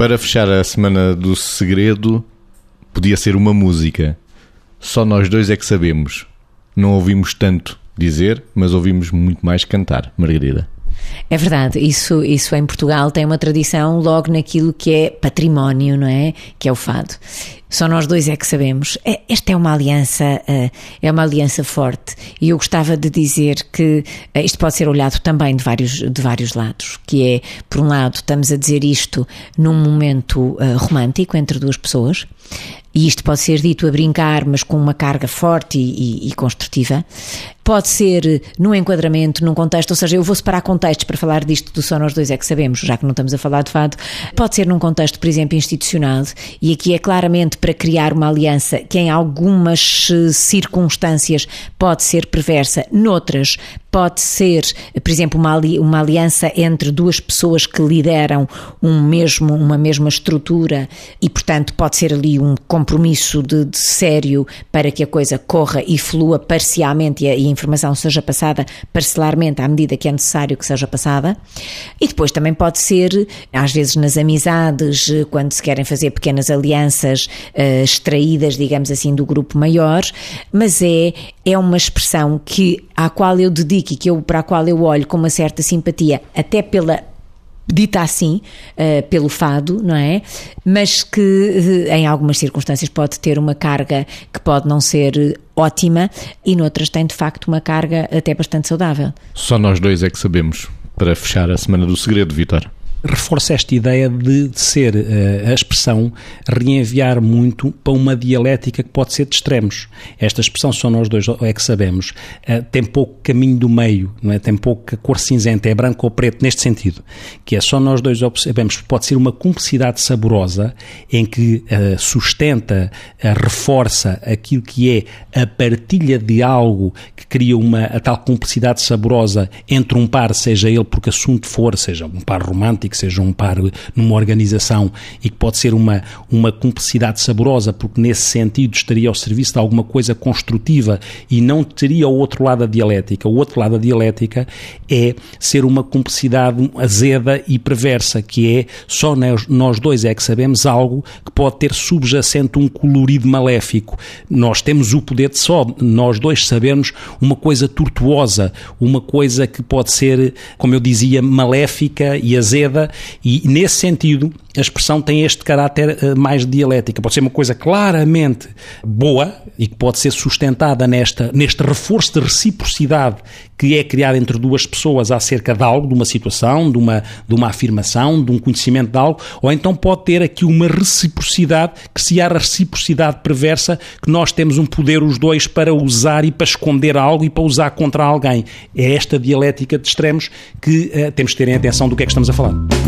Para fechar a semana do segredo, podia ser uma música. Só nós dois é que sabemos. Não ouvimos tanto dizer, mas ouvimos muito mais cantar. Margarida. É verdade, isso, isso em Portugal tem uma tradição logo naquilo que é património, não é? Que é o fado. Só nós dois é que sabemos. É, esta é uma aliança, eh, é uma aliança forte. E eu gostava de dizer que eh, isto pode ser olhado também de vários, de vários lados. Que é, por um lado, estamos a dizer isto num momento eh, romântico entre duas pessoas. E isto pode ser dito a brincar, mas com uma carga forte e, e, e construtiva. Pode ser num enquadramento, num contexto, ou seja, eu vou separar contextos para falar disto do Só Nós Dois é que sabemos, já que não estamos a falar de fado. Pode ser num contexto, por exemplo, institucional, e aqui é claramente para criar uma aliança que em algumas eh, circunstâncias pode ser perversa, noutras pode ser, por exemplo, uma, uma aliança entre duas pessoas que lideram um mesmo, uma mesma estrutura e, portanto, pode ser ali um compromisso de, de sério para que a coisa corra e flua parcialmente e a, e a informação seja passada parcelarmente à medida que é necessário que seja passada. E depois também pode ser, às vezes nas amizades, quando se querem fazer pequenas alianças uh, extraídas, digamos assim, do grupo maior, mas é, é uma expressão que, à qual eu dedico e que eu, para a qual eu olho com uma certa simpatia, até pela dita assim, uh, pelo fado, não é? Mas que uh, em algumas circunstâncias pode ter uma carga que pode não ser ótima e noutras tem de facto uma carga até bastante saudável. Só nós dois é que sabemos. Para fechar a Semana do Segredo, Vitor reforça esta ideia de, ser uh, a expressão reenviar muito para uma dialética que pode ser de extremos. Esta expressão só nós dois é que sabemos. Uh, tem pouco caminho do meio, não é? Tem pouca cor cinzenta, é branco ou preto neste sentido, que é só nós dois sabemos. Pode ser uma cumplicidade saborosa em que uh, sustenta, reforça aquilo que é a partilha de algo que cria uma a tal cumplicidade saborosa entre um par, seja ele porque assunto for, seja um par romântico que seja um par numa organização e que pode ser uma, uma cumplicidade saborosa, porque nesse sentido estaria ao serviço de alguma coisa construtiva e não teria o outro lado da dialética. O outro lado da dialética é ser uma cumplicidade azeda e perversa, que é só nós, dois é que sabemos algo que pode ter subjacente um colorido maléfico. Nós temos o poder de só nós dois sabermos uma coisa tortuosa, uma coisa que pode ser, como eu dizia, maléfica e azeda e nesse sentido a expressão tem este caráter uh, mais dialética. Pode ser uma coisa claramente boa e que pode ser sustentada nesta, neste reforço de reciprocidade que é criado entre duas pessoas acerca de algo, de uma situação, de uma, de uma afirmação, de um conhecimento de algo, ou então pode ter aqui uma reciprocidade, que se há reciprocidade perversa, que nós temos um poder os dois para usar e para esconder algo e para usar contra alguém. É esta dialética de extremos que uh, temos que ter em atenção do que é que estamos a falar.